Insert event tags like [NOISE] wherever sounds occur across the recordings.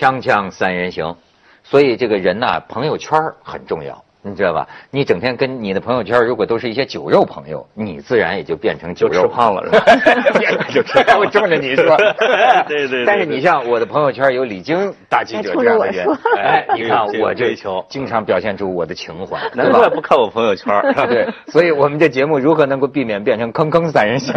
锵锵三人行，所以这个人呐，朋友圈很重要。你知道吧？你整天跟你的朋友圈，如果都是一些酒肉朋友，你自然也就变成酒肉吃胖了，是吧？就吃胖。我冲着你说，对对。但是你像我的朋友圈有李菁大记者这样的人，[LAUGHS] 哎，你看我这经常表现出我的情怀，[LAUGHS] 难怪不看我朋友圈。[LAUGHS] 对，所以我们这节目如何能够避免变成坑坑三人行？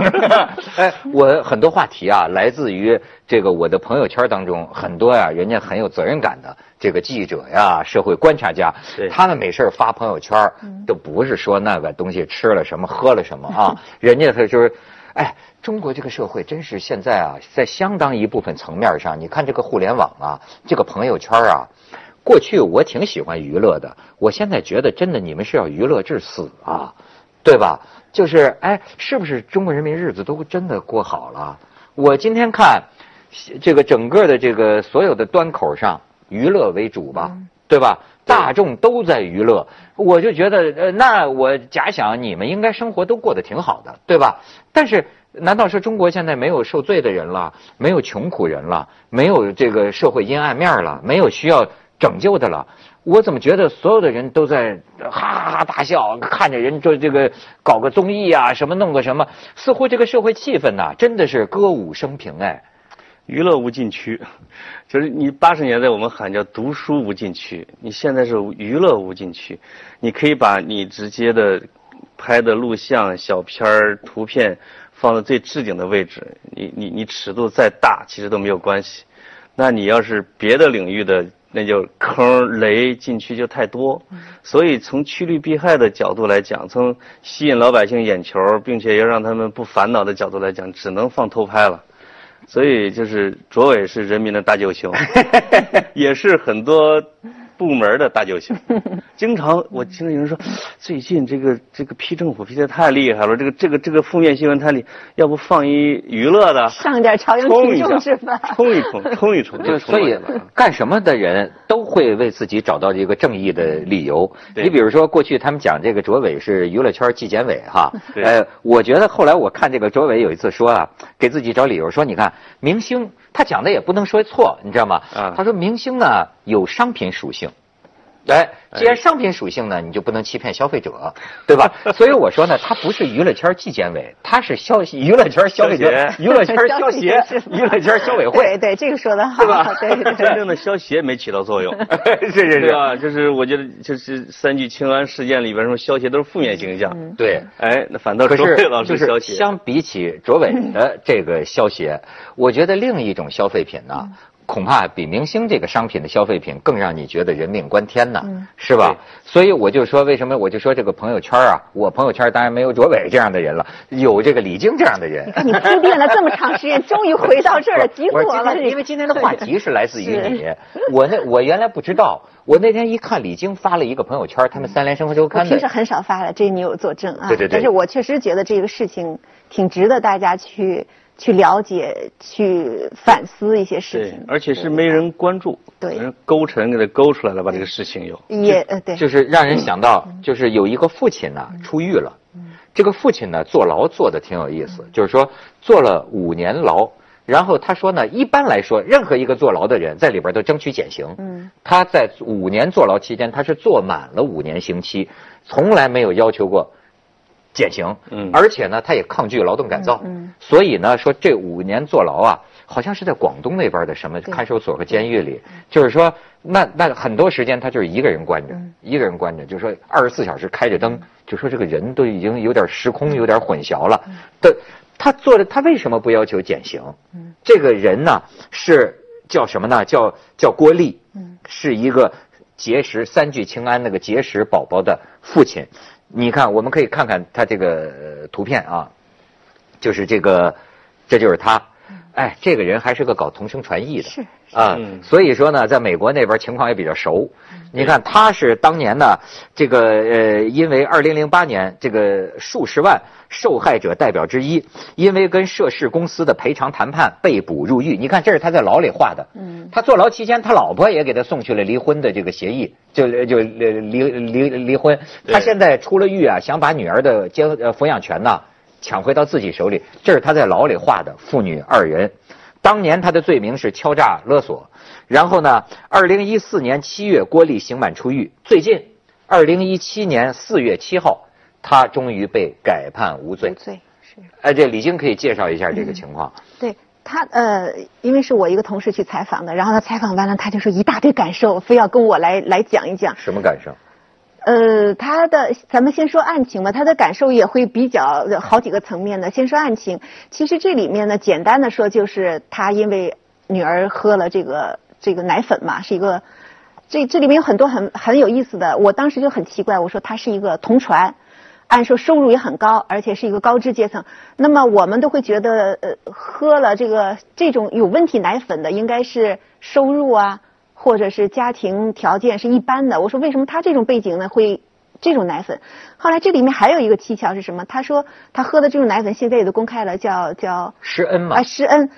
哎，我很多话题啊，来自于这个我的朋友圈当中，很多呀，人家很有责任感的。这个记者呀，社会观察家，他们没事发朋友圈都不是说那个东西吃了什么喝了什么啊，[LAUGHS] 人家他就是，哎，中国这个社会真是现在啊，在相当一部分层面上，你看这个互联网啊，这个朋友圈啊，过去我挺喜欢娱乐的，我现在觉得真的你们是要娱乐至死啊，[LAUGHS] 对吧？就是哎，是不是中国人民日子都真的过好了？我今天看这个整个的这个所有的端口上。娱乐为主吧，对吧？大众都在娱乐，我就觉得，呃，那我假想你们应该生活都过得挺好的，对吧？但是，难道说中国现在没有受罪的人了，没有穷苦人了，没有这个社会阴暗面了，没有需要拯救的了？我怎么觉得所有的人都在哈哈哈大笑，看着人做这个搞个综艺啊，什么弄个什么，似乎这个社会气氛呐，真的是歌舞升平哎。娱乐无禁区，[LAUGHS] 就是你八十年代我们喊叫读书无禁区，你现在是娱乐无禁区。你可以把你直接的拍的录像、小片儿、图片放在最置顶的位置，你你你尺度再大，其实都没有关系。那你要是别的领域的，那就坑雷禁区就太多。所以从趋利避害的角度来讲，从吸引老百姓眼球，并且要让他们不烦恼的角度来讲，只能放偷拍了。所以就是卓伟是人民的大救星，[LAUGHS] 也是很多。部门的大救星，[LAUGHS] 经常我听到有人说，最近这个这个批政府批的太厉害了，这个这个这个负面新闻太厉，要不放一娱乐的，上点朝阳群众是吧？冲一冲，[LAUGHS] 冲一冲，就所以干什么的人都会为自己找到一个正义的理由。你比如说，过去他们讲这个卓伟是娱乐圈纪检委哈，呃，我觉得后来我看这个卓伟有一次说啊，给自己找理由说，你看明星。他讲的也不能说错，你知道吗？他说明星呢有商品属性，哎。既然商品属性呢，你就不能欺骗消费者，对吧？[LAUGHS] 所以我说呢，它不是娱乐圈纪检委，它是消娱乐圈消费者娱乐圈消协娱乐圈消委会。[LAUGHS] 对对，这个说的好，对吧？对，真正的消协没起到作用，[LAUGHS] 是是是吧？就是我觉得，就是三聚氰胺事件里边，什么消协都是负面形象。对，哎，那反倒卓伟老师消协。相比起卓伟的这个消协，我觉得另一种消费品呢。恐怕比明星这个商品的消费品更让你觉得人命关天呢，是吧？所以我就说，为什么我就说这个朋友圈啊？我朋友圈当然没有卓伟这样的人了，有这个李菁这样的人。你铺垫了这么长时间，[LAUGHS] 终于回到这儿了，急死我了！因为今天的话题是来自于你，我那我原来不知道，我那天一看李菁发了一个朋友圈，他们三联生活周刊。我平时很少发了，这你有作证啊。对对对。但是我确实觉得这个事情挺值得大家去。去了解、去反思一些事情，而且是没人关注，对，勾陈给他勾出来了，把这个事情又也呃对，就是让人想到，就是有一个父亲呢出狱了，这个父亲呢坐牢坐的挺有意思，就是说坐了五年牢，然后他说呢，一般来说，任何一个坐牢的人在里边都争取减刑，嗯，他在五年坐牢期间，他是坐满了五年刑期，从来没有要求过。减刑，嗯，而且呢，他也抗拒劳动改造，嗯，所以呢，说这五年坐牢啊，好像是在广东那边的什么看守所和监狱里，就是说，那那很多时间他就是一个人关着，一个人关着，就说二十四小时开着灯，就说这个人都已经有点时空有点混淆了。的，他做的他为什么不要求减刑？嗯，这个人呢是叫什么呢？叫叫郭丽，嗯，是一个结石三聚氰胺那个结石宝宝的父亲。你看，我们可以看看他这个图片啊，就是这个，这就是他。哎，这个人还是个搞同声传译的，是啊，所以说呢，在美国那边情况也比较熟。你看，他是当年呢，这个呃，因为二零零八年这个数十万受害者代表之一，因为跟涉事公司的赔偿谈判被捕入狱。你看，这是他在牢里画的。嗯，他坐牢期间，他老婆也给他送去了离婚的这个协议，就就离离离离婚。他现在出了狱啊，想把女儿的监呃抚养权呢。抢回到自己手里，这是他在牢里画的父女二人。当年他的罪名是敲诈勒索。然后呢，二零一四年七月，郭丽刑满出狱。最近，二零一七年四月七号，他终于被改判无罪。无罪是。哎，这李晶可以介绍一下这个情况。对他，呃，因为是我一个同事去采访的，然后他采访完了，他就说一大堆感受，非要跟我来来讲一讲。什么感受？呃，他的咱们先说案情吧，他的感受也会比较好几个层面的。先说案情，其实这里面呢，简单的说就是他因为女儿喝了这个这个奶粉嘛，是一个这这里面有很多很很有意思的。我当时就很奇怪，我说他是一个同传，按说收入也很高，而且是一个高知阶层。那么我们都会觉得，呃，喝了这个这种有问题奶粉的，应该是收入啊。或者是家庭条件是一般的，我说为什么他这种背景呢会这种奶粉？后来这里面还有一个蹊跷是什么？他说他喝的这种奶粉现在也都公开了，叫叫施恩嘛？啊，施恩，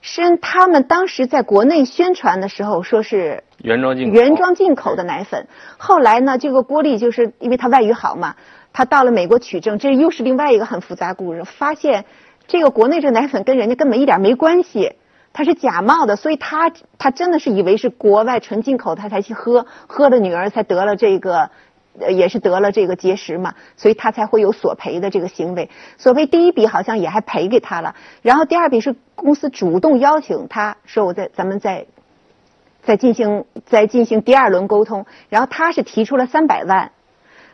施恩他们当时在国内宣传的时候说是原装进口原装进口的奶粉。后来呢，这个郭丽就是因为他外语好嘛，他到了美国取证，这又是另外一个很复杂故事，发现这个国内这奶粉跟人家根本一点没关系。他是假冒的，所以他他真的是以为是国外纯进口，他才去喝，喝了女儿才得了这个，呃，也是得了这个结石嘛，所以他才会有索赔的这个行为。索赔第一笔好像也还赔给他了，然后第二笔是公司主动邀请他说我在咱们在，在进行在进行第二轮沟通，然后他是提出了三百万，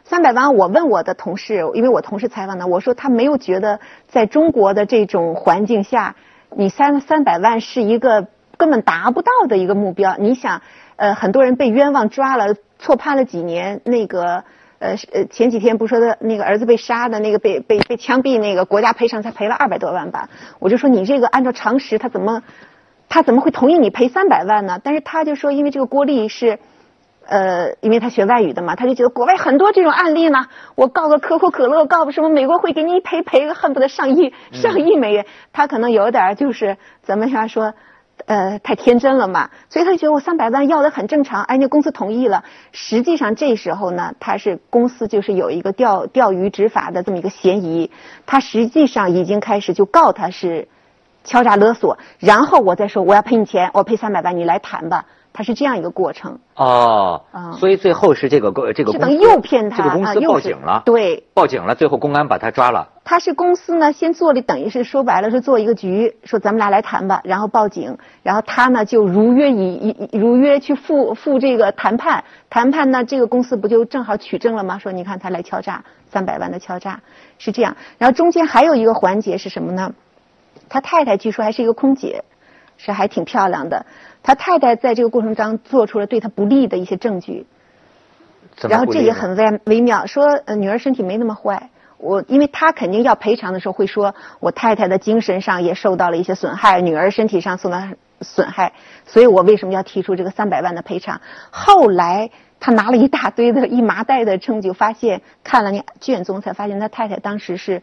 三百万我问我的同事，因为我同事采访的，我说他没有觉得在中国的这种环境下。你三三百万是一个根本达不到的一个目标。你想，呃，很多人被冤枉抓了，错判了几年。那个，呃，呃，前几天不说的那个儿子被杀的那个被被被枪毙那个，国家赔偿才赔了二百多万吧？我就说你这个按照常识，他怎么他怎么会同意你赔三百万呢？但是他就说，因为这个郭丽是。呃，因为他学外语的嘛，他就觉得国外很多这种案例呢。我告个可口可乐，告个什么美国会给你赔赔个恨不得上亿上亿美元。他可能有点就是怎么样说，呃，太天真了嘛。所以他就觉得我三百万要的很正常，哎，那公司同意了。实际上这时候呢，他是公司就是有一个钓钓鱼执法的这么一个嫌疑，他实际上已经开始就告他是敲诈勒索，然后我再说我要赔你钱，我赔三百万，你来谈吧。他是这样一个过程哦，所以最后是这个公这个公司诱骗他，这个公司报警了，对，报警了，最后公安把他抓了。他是公司呢，先做了，等于是说白了是做一个局，说咱们俩来谈吧，然后报警，然后他呢就如约以以如约去赴赴这个谈判，谈判呢这个公司不就正好取证了吗？说你看他来敲诈三百万的敲诈是这样，然后中间还有一个环节是什么呢？他太太据说还是一个空姐，是还挺漂亮的。他太太在这个过程当中做出了对他不利的一些证据，然后这也很微微妙。说女儿身体没那么坏，我因为他肯定要赔偿的时候会说，我太太的精神上也受到了一些损害，女儿身体上受到损害，所以我为什么要提出这个三百万的赔偿？后来他拿了一大堆的一麻袋的证据，发现看了那卷宗才发现他太太当时是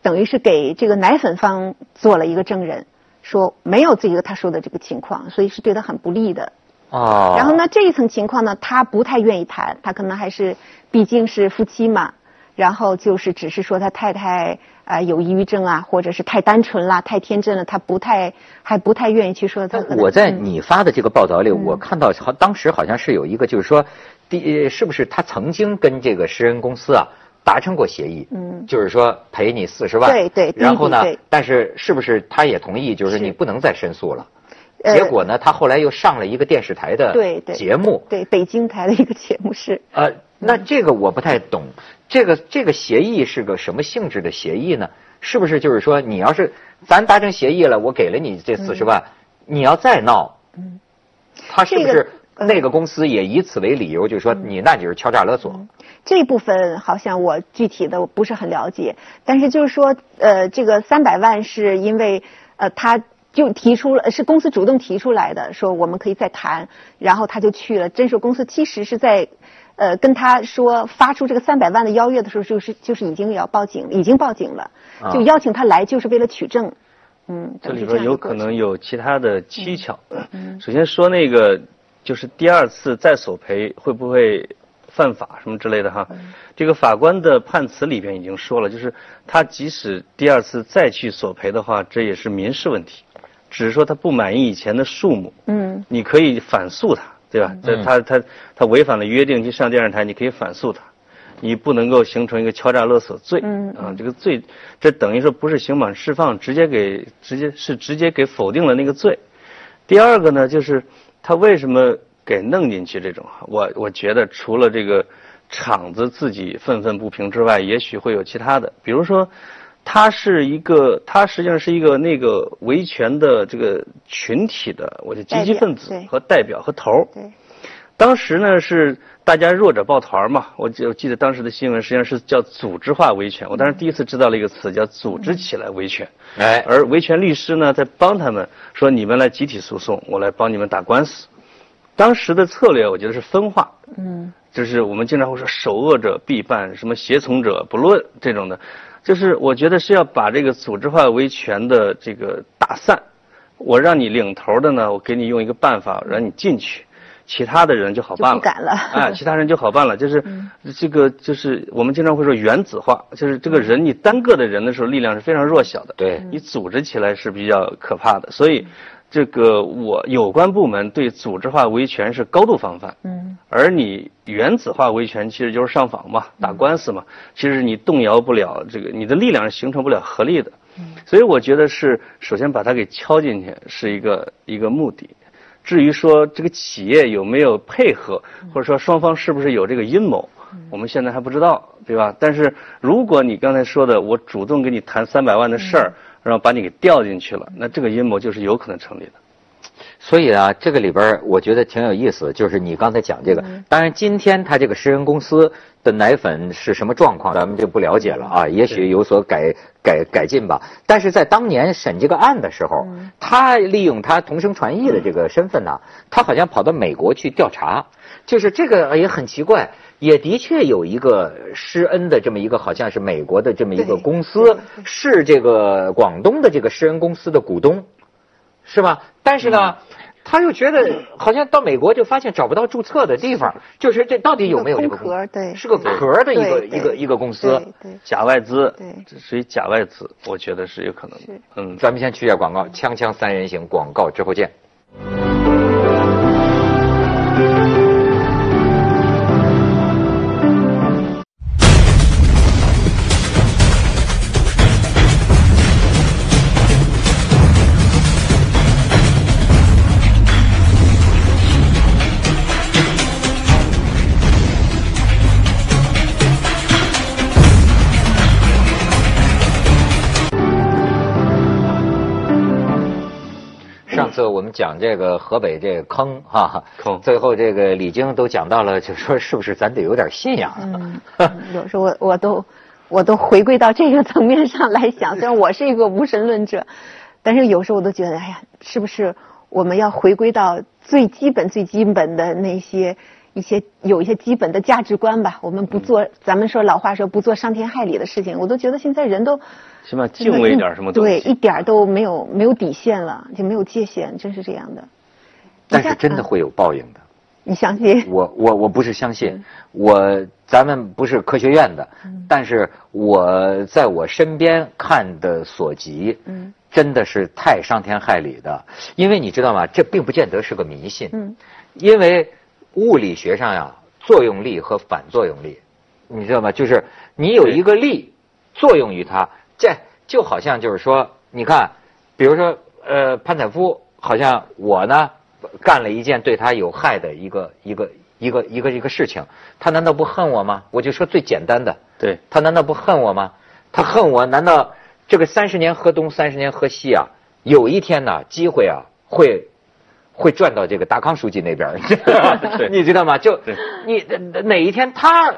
等于是给这个奶粉方做了一个证人。说没有这个他说的这个情况，所以是对他很不利的。哦。然后呢，这一层情况呢，他不太愿意谈，他可能还是毕竟是夫妻嘛。然后就是只是说他太太啊有抑郁症啊，或者是太单纯了、太天真了，他不太还不太愿意去说他。我在你发的这个报道里，我看到好当时好像是有一个，就是说，第是不是他曾经跟这个诗人公司啊？达成过协议，嗯，就是说赔你四十万，对对，然后呢，但是是不是他也同意，就是你不能再申诉了？结果呢，他后来又上了一个电视台的节目，对北京台的一个节目是。呃，那这个我不太懂，这个这个协议是个什么性质的协议呢？是不是就是说你要是咱达成协议了，我给了你这四十万，你要再闹，嗯，他是不是那个公司也以此为理由，就是说你那就是敲诈勒索？这部分好像我具体的不是很了解，但是就是说，呃，这个三百万是因为，呃，他就提出了，是公司主动提出来的，说我们可以再谈，然后他就去了。真是公司其实是在，呃，跟他说发出这个三百万的邀约的时候，就是就是已经要报警，已经报警了，就邀请他来，就是为了取证。嗯，这里边有可能有其他的蹊跷。嗯，首先说那个，就是第二次再索赔会不会？犯法什么之类的哈，这个法官的判词里边已经说了，就是他即使第二次再去索赔的话，这也是民事问题，只是说他不满意以前的数目，嗯你可以反诉他，对吧？这他他他违反了约定去上电视台，你可以反诉他，你不能够形成一个敲诈勒索罪。嗯啊，这个罪，这等于说不是刑满释放，直接给直接是直接给否定了那个罪。第二个呢，就是他为什么给弄进去这种？我我觉得除了这个厂子自己愤愤不平之外，也许会有其他的，比如说。他是一个，他实际上是一个那个维权的这个群体的，我就积极分子和代表和头儿。对，当时呢是大家弱者抱团嘛，我记我记得当时的新闻实际上是叫组织化维权。我当时第一次知道了一个词叫组织起来维权，哎，而维权律师呢在帮他们说你们来集体诉讼，我来帮你们打官司。当时的策略我觉得是分化，嗯就是我们经常会说首恶者必办，什么胁从者不论这种的，就是我觉得是要把这个组织化维权的这个打散。我让你领头的呢，我给你用一个办法让你进去，其他的人就好办了。就不敢了哎，[LAUGHS] 其他人就好办了。就是这个，就是我们经常会说原子化，就是这个人你单个的人的时候力量是非常弱小的。对你组织起来是比较可怕的。所以，这个我有关部门对组织化维权是高度防范。嗯而你原子化维权其实就是上访嘛，打官司嘛，其实你动摇不了这个，你的力量是形成不了合力的。所以我觉得是首先把它给敲进去是一个一个目的。至于说这个企业有没有配合，或者说双方是不是有这个阴谋，我们现在还不知道，对吧？但是如果你刚才说的，我主动跟你谈三百万的事儿，然后把你给调进去了，那这个阴谋就是有可能成立的。所以啊，这个里边我觉得挺有意思，就是你刚才讲这个。当然，今天他这个食人公司的奶粉是什么状况，咱们就不了解了啊。也许有所改改改进吧。但是在当年审这个案的时候，他利用他同声传译的这个身份呢，他好像跑到美国去调查，就是这个也很奇怪。也的确有一个施恩的这么一个，好像是美国的这么一个公司，是这个广东的这个施恩公司的股东。是吧？但是呢，他又觉得好像到美国就发现找不到注册的地方，就是这到底有没有这个壳对是个壳的一个一个一个公司。假外资，对这属于假外资，我觉得是有可能的。嗯，咱们先去一下广告，锵锵三人行，广告之后见。讲这个河北这个坑哈，坑最后这个李菁都讲到了，就说是不是咱得有点信仰？[LAUGHS] 有时候我我都我都回归到这个层面上来想，虽然我是一个无神论者，但是有时候我都觉得，哎呀，是不是我们要回归到最基本、最基本的那些一些有一些基本的价值观吧？我们不做，咱们说老话说不做伤天害理的事情，我都觉得现在人都起码敬畏一点什么东对，一点都没有没有底线了，就没有界限，真是这样的。但是真的会有报应的。你相信？我我我不是相信，我咱们不是科学院的，但是我在我身边看的所及，嗯真的是太伤天害理的。因为你知道吗？这并不见得是个迷信，嗯因为物理学上呀，作用力和反作用力，你知道吗？就是你有一个力作用于它，这就好像就是说，你看，比如说呃，潘采夫，好像我呢干了一件对他有害的一个一个一个一个一个事情，他难道不恨我吗？我就说最简单的，对，他难道不恨我吗？他恨我，难道这个三十年河东，三十年河西啊？有一天呢，机会啊会会转到这个达康书记那边儿 [LAUGHS] [LAUGHS] 你知道吗？就你哪哪一天他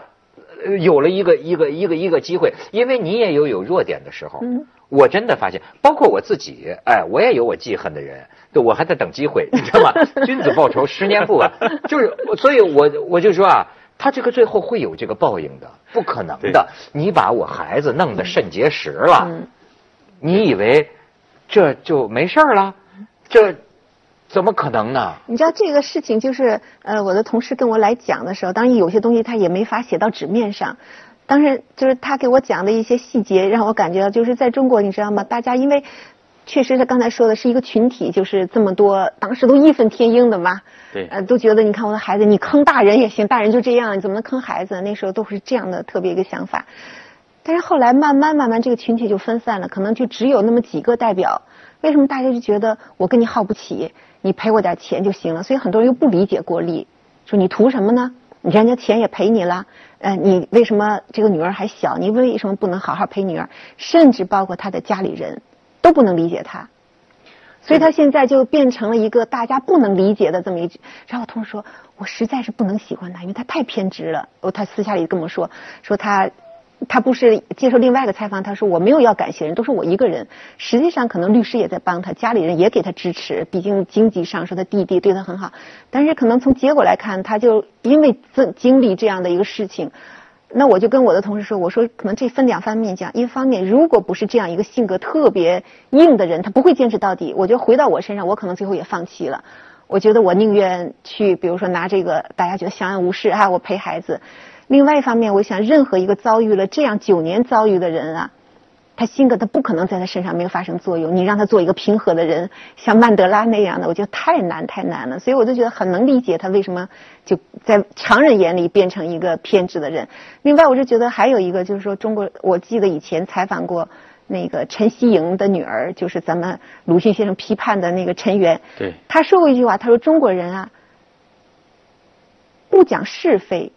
呃有了一个一个一个一个机会，因为你也有有弱点的时候。嗯我真的发现，包括我自己，哎，我也有我记恨的人，对我还在等机会，你知道吗？[LAUGHS] 君子报仇，十年不晚。就是，所以我我就说啊，他这个最后会有这个报应的，不可能的。你把我孩子弄得肾结石了，嗯你以为这就没事儿了？这怎么可能呢？你知道这个事情就是，呃，我的同事跟我来讲的时候，当然有些东西他也没法写到纸面上，当然就是他给我讲的一些细节，让我感觉到就是在中国，你知道吗？大家因为确实，他刚才说的是一个群体，就是这么多，当时都义愤填膺的嘛。对呃，都觉得你看我的孩子，你坑大人也行，大人就这样，你怎么能坑孩子？那时候都是这样的特别一个想法。但是后来慢慢慢慢，这个群体就分散了，可能就只有那么几个代表。为什么大家就觉得我跟你耗不起，你赔我点钱就行了？所以很多人又不理解郭丽，说你图什么呢？你人家钱也赔你了，呃，你为什么这个女儿还小？你为什么不能好好陪女儿？甚至包括他的家里人都不能理解他，所以他现在就变成了一个大家不能理解的这么一。然后我同事说，我实在是不能喜欢他，因为他太偏执了。哦，他私下里跟我说，说他。他不是接受另外一个采访，他说我没有要感谢人，都是我一个人。实际上，可能律师也在帮他，家里人也给他支持，毕竟经济上说他弟弟对他很好。但是可能从结果来看，他就因为经经历这样的一个事情，那我就跟我的同事说，我说可能这分两方面讲，一方面如果不是这样一个性格特别硬的人，他不会坚持到底。我觉得回到我身上，我可能最后也放弃了。我觉得我宁愿去，比如说拿这个大家觉得相安无事啊，我陪孩子。另外一方面，我想，任何一个遭遇了这样九年遭遇的人啊，他性格他不可能在他身上没有发生作用。你让他做一个平和的人，像曼德拉那样的，我觉得太难太难了。所以我就觉得很能理解他为什么就在常人眼里变成一个偏执的人。另外，我是觉得还有一个就是说，中国我记得以前采访过那个陈希莹的女儿，就是咱们鲁迅先生批判的那个陈元。对。他说过一句话，他说中国人啊，不讲是非。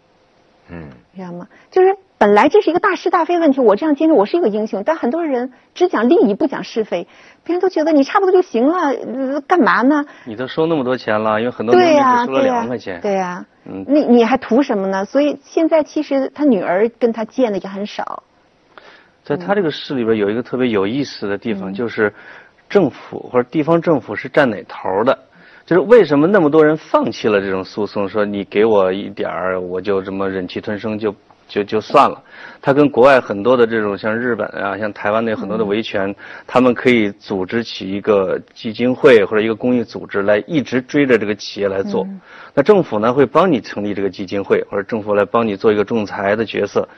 嗯，知道吗？就是本来这是一个大是大非问题，我这样坚持，我是一个英雄。但很多人只讲利益，不讲是非，别人都觉得你差不多就行了，干嘛呢？你都收那么多钱了，因为很多人只收了两万块钱。对呀，嗯，你你还图什么呢？所以现在其实他女儿跟他见的也很少。在他这个市里边有一个特别有意思的地方，就是政府或者地方政府是站哪头的。就是为什么那么多人放弃了这种诉讼？说你给我一点儿，我就这么忍气吞声就就就算了。他跟国外很多的这种像日本啊、像台湾的很多的维权，他们可以组织起一个基金会或者一个公益组织来一直追着这个企业来做。那政府呢会帮你成立这个基金会，或者政府来帮你做一个仲裁的角色。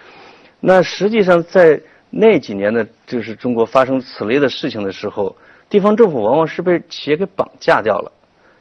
那实际上在那几年的，就是中国发生此类的事情的时候，地方政府往往是被企业给绑架掉了。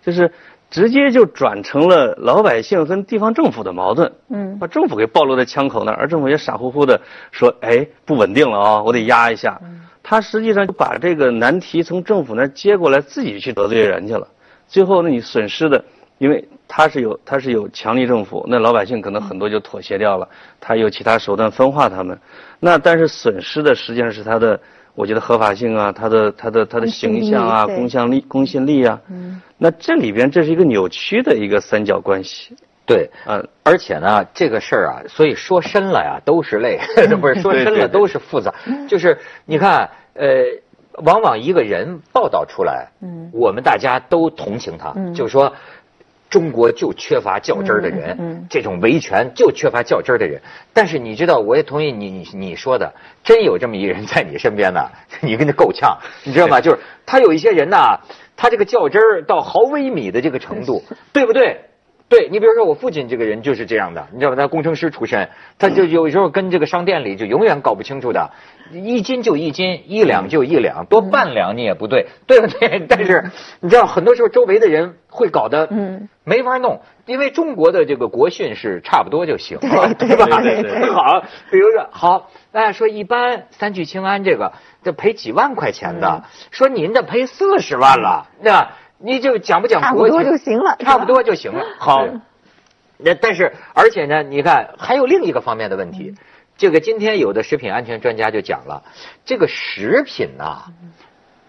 就是直接就转成了老百姓跟地方政府的矛盾，嗯，把政府给暴露在枪口那儿，而政府也傻乎乎的说：“哎，不稳定了啊，我得压一下。”他实际上就把这个难题从政府那儿接过来，自己去得罪人去了。最后呢，你损失的，因为他是有他是有强力政府，那老百姓可能很多就妥协掉了，他有其他手段分化他们。那但是损失的实际上是他的。我觉得合法性啊，他的他的他的形象啊，公信力公信力啊，嗯，那这里边这是一个扭曲的一个三角关系，对，嗯，而且呢，这个事儿啊，所以说深了呀都是泪，[LAUGHS] 不是说深了都是复杂，就是你看，呃，往往一个人报道出来，嗯，我们大家都同情他，嗯，就说。中国就缺乏较真儿的人，这种维权就缺乏较真儿的人。但是你知道，我也同意你你你说的，真有这么一人在你身边呢，[LAUGHS] 你跟他够呛，你知道吗？就是他有一些人呐，他这个较真儿到毫微米的这个程度，对不对？对你比如说我父亲这个人就是这样的，你知道吧？他工程师出身，他就有时候跟这个商店里就永远搞不清楚的。一斤就一斤，一两就一两，多半两你也不对，对不对？[LAUGHS] 但是你知道，很多时候周围的人会搞得没法弄，因为中国的这个国训是差不多就行了，对吧？[LAUGHS] 好，比如说好，哎，说一般三聚氰胺这个这赔几万块钱的，说您这赔四十万了，那你就讲不讲国差不多就行了，差不多就行了。好，那但是而且呢，你看还有另一个方面的问题。这个今天有的食品安全专家就讲了，这个食品呐，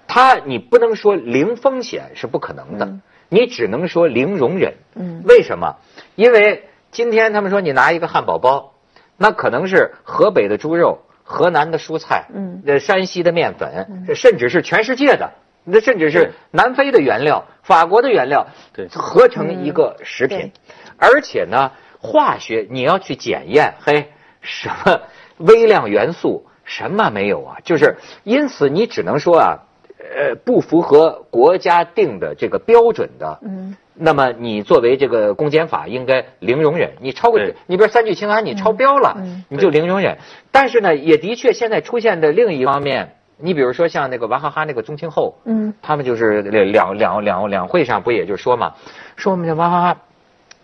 它你不能说零风险是不可能的，你只能说零容忍。嗯，为什么？因为今天他们说你拿一个汉堡包，那可能是河北的猪肉、河南的蔬菜、嗯，呃山西的面粉，甚至是全世界的，那甚至是南非的原料、法国的原料，对，合成一个食品，而且呢，化学你要去检验，嘿。什么微量元素什么没有啊？就是因此你只能说啊，呃，不符合国家定的这个标准的，嗯，那么你作为这个公检法应该零容忍。你超过你比如三聚氰胺你超标了，你就零容忍。但是呢，也的确现在出现的另一方面，你比如说像那个娃哈哈那个宗庆后，嗯，他们就是两两两两会上不也就说嘛，说我们这娃哈哈，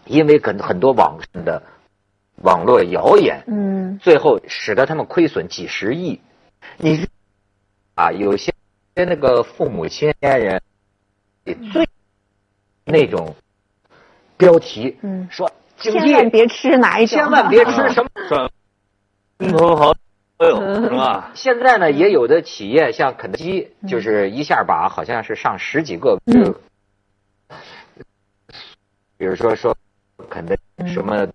因为很很多网上的网络谣言，嗯最后使得他们亏损几十亿。你啊，有些那个父母亲人最那种标题，嗯说千万，别吃哪一种，千万别吃 [LAUGHS] 什么。赚风头好 [LAUGHS] 是吧？现在呢，也有的企业像肯德基，就是一下把好像是上十几个，嗯比如说说肯德基什么。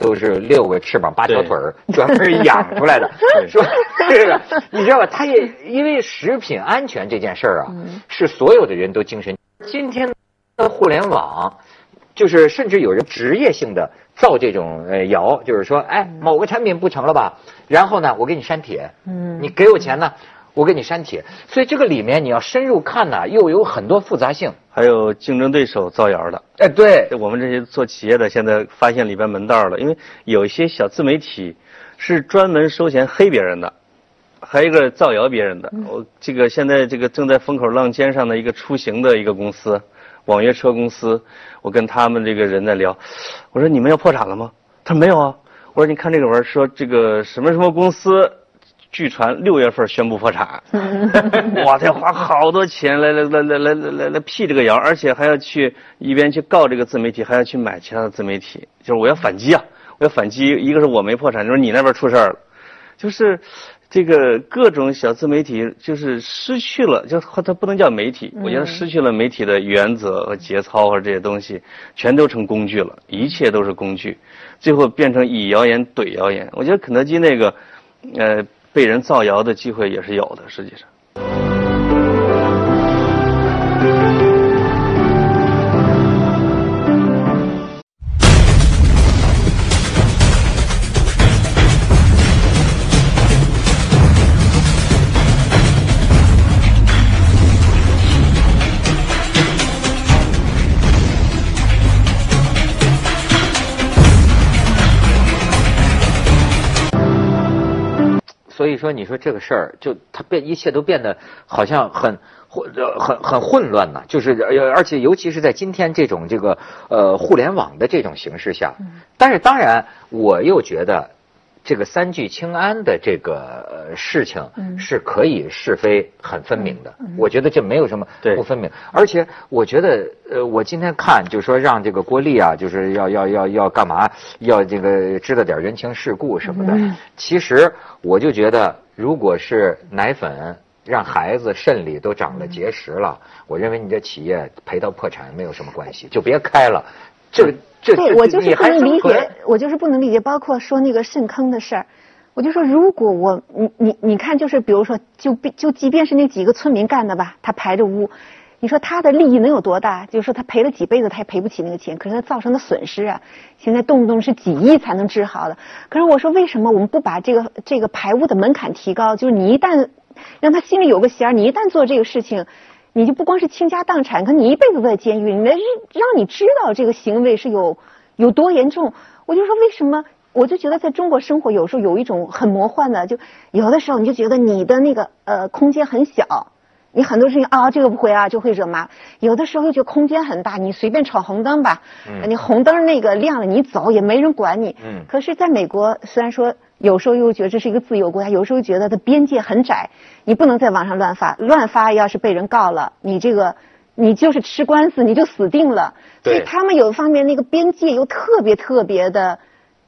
都是六个翅膀八条腿儿，专门养出来的。[LAUGHS] 说这个，你知道吧？他也因为食品安全这件事儿啊，嗯是所有的人都精神。今天的互联网，就是甚至有人职业性的造这种呃谣，就是说，哎，某个产品不成了吧？然后呢，我给你删帖，嗯你给我钱呢，我给你删帖。所以这个里面你要深入看呢，又有很多复杂性。还有竞争对手造谣的，哎，对，我们这些做企业的现在发现里边门道了，因为有一些小自媒体是专门收钱黑别人的，还有一个造谣别人的。我这个现在这个正在风口浪尖上的一个出行的一个公司，网约车公司我跟他们这个人在聊我说你们要破产了吗？他说没有啊。我说你看这个文说这个什么什么公司据传六月份宣布破产。[LAUGHS] 哇他要花好多钱来来来来来来来来辟这个谣而且还要去一边去告这个自媒体还要去买其他的自媒体就是我要反击啊我要反击一个是我没破产就是你那边出事儿了就是这个各种小自媒体就是失去了，就它不能叫媒体，我觉得失去了媒体的原则和节操和这些东西，全都成工具了，一切都是工具，最后变成以谣言怼谣言。我觉得肯德基那个，呃。被人造谣的机会也是有的，实际上。说，你说这个事儿，就它变，一切都变得好像很混，很很混乱呢。就是呃，而且尤其是在今天这种这个呃互联网的这种形势下，但是当然，我又觉得这个三聚氰胺的这个呃事情是可以是非很分明的。我觉得这没有什么不分明，而且我觉得呃，我今天看就是说让这个郭丽啊，就是要要要要干嘛，要这个知道点人情世故什么的。其实我就觉得，如果是奶粉让孩子肾里都长了结石了，我认为你这企业赔到破产没有什么关系，就别开了。这这对我就是不能理解，我就是不能理解，包括说那个肾坑的事儿，我就说如果我你你你看，就是比如说，就就即便是那几个村民干的吧，他排着污，你说他的利益能有多大？就是说他赔了几辈子，他也赔不起那个钱，可是他造成的损失啊，现在动不动是几亿才能治好的。可是我说为什么我们不把这个这个排污的门槛提高？就是你一旦让他心里有个弦儿，你一旦做这个事情。你就不光是倾家荡产，可你一辈子都在监狱，你让让你知道这个行为是有有多严重。我就说为什么？我就觉得在中国生活有时候有一种很魔幻的，就有的时候你就觉得你的那个呃空间很小，你很多事情啊这个不会啊就会惹麻。有的时候又觉得空间很大，你随便闯红灯吧，你红灯那个亮了你走也没人管你。嗯可是在美国虽然说。有时候又觉得这是一个自由国家，有时候觉得它边界很窄，你不能在网上乱发，乱发要是被人告了，你这个你就是吃官司，你就死定了。所以他们有一方面那个边界又特别特别的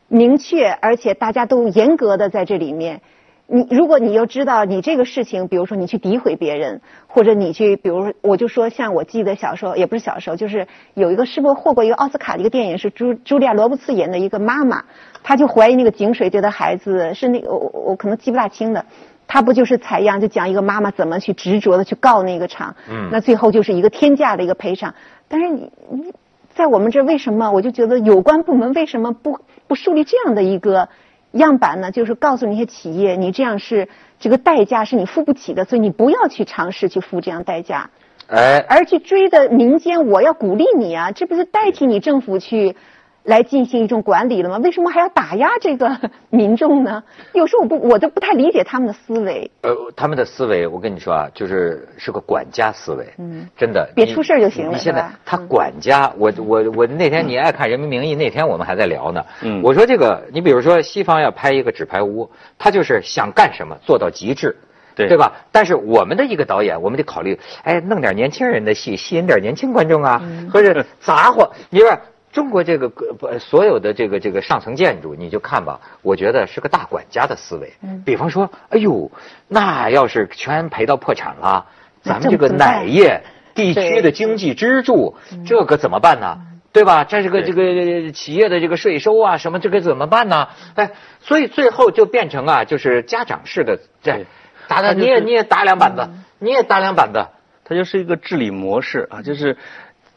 明确，而且大家都严格的在这里面。你如果你又知道你这个事情，比如说你去诋毁别人，或者你去，比如说我就说像我记得小时候，也不是小时候，就是有一个是不是获过一个奥斯卡的一个电影，是朱茱莉亚·罗伯茨演的一个妈妈，她就怀疑那个井水对她孩子是那个我我我可能记不大清的，她不就是采样就讲一个妈妈怎么去执着的去告那个厂，嗯那最后就是一个天价的一个赔偿，但是你你在我们这为什么我就觉得有关部门为什么不不树立这样的一个？样板呢，就是告诉那些企业，你这样是这个代价是你付不起的，所以你不要去尝试去付这样代价，哎，而去追的民间，我要鼓励你啊，这不是代替你政府去来进行一种管理了吗？为什么还要打压这个 [LAUGHS] 民众呢？有时候我不，我都不太理解他们的思维。呃，他们的思维，我跟你说啊，就是是个管家思维。嗯，真的，别出事就行了。你现在他管家，我我我那天你爱看《人民名义》，那天我们还在聊呢。嗯，我说这个，你比如说西方要拍一个纸牌屋，他就是想干什么做到极致，对对吧？但是我们的一个导演，我们得考虑，哎，弄点年轻人的戏，吸引点年轻观众啊，或者 [LAUGHS] 杂货，你说。中国这个不所有的这个这个上层建筑，你就看吧，我觉得是个大管家的思维。嗯，比方说，哎呦，那要是全赔到破产了，咱们这个奶业地区的经济支柱，这可怎么办呢？对吧？这是个这个企业的这个税收啊，什么这个怎么办呢？哎，所以最后就变成啊，就是家长式的这打打你也你也打两板子，你也打两板子，它就是一个治理模式啊，就是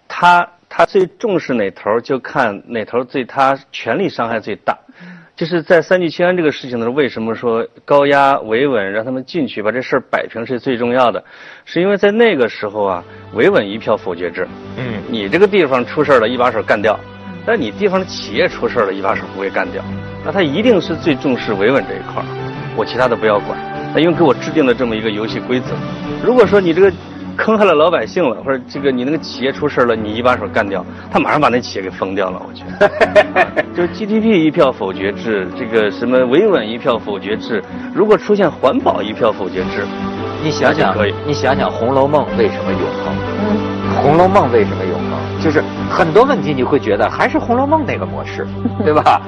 他。他最重视哪头，就看哪头对他权力伤害最大。就是在三聚氰胺这个事情的时候，为什么说高压维稳让他们进去把这事儿摆平是最重要的？是因为在那个时候啊，维稳一票否决制。嗯，你这个地方出事了，一把手干掉；但你地方的企业出事了，一把手不会干掉。那他一定是最重视维稳这一块儿，我其他的不要管。那因为给我制定了这么一个游戏规则。如果说你这个。坑害了老百姓了，或者这个你那个企业出事了，你一把手干掉，他马上把那企业给封掉了。我觉得，[LAUGHS] 就是 GDP 一票否决制，这个什么维稳一票否决制，如果出现环保一票否决制，你想想可以，你想想《红楼梦》为什么永恒？嗯，《红楼梦》为什么永恒？就是很多问题你会觉得还是《红楼梦》那个模式，对吧？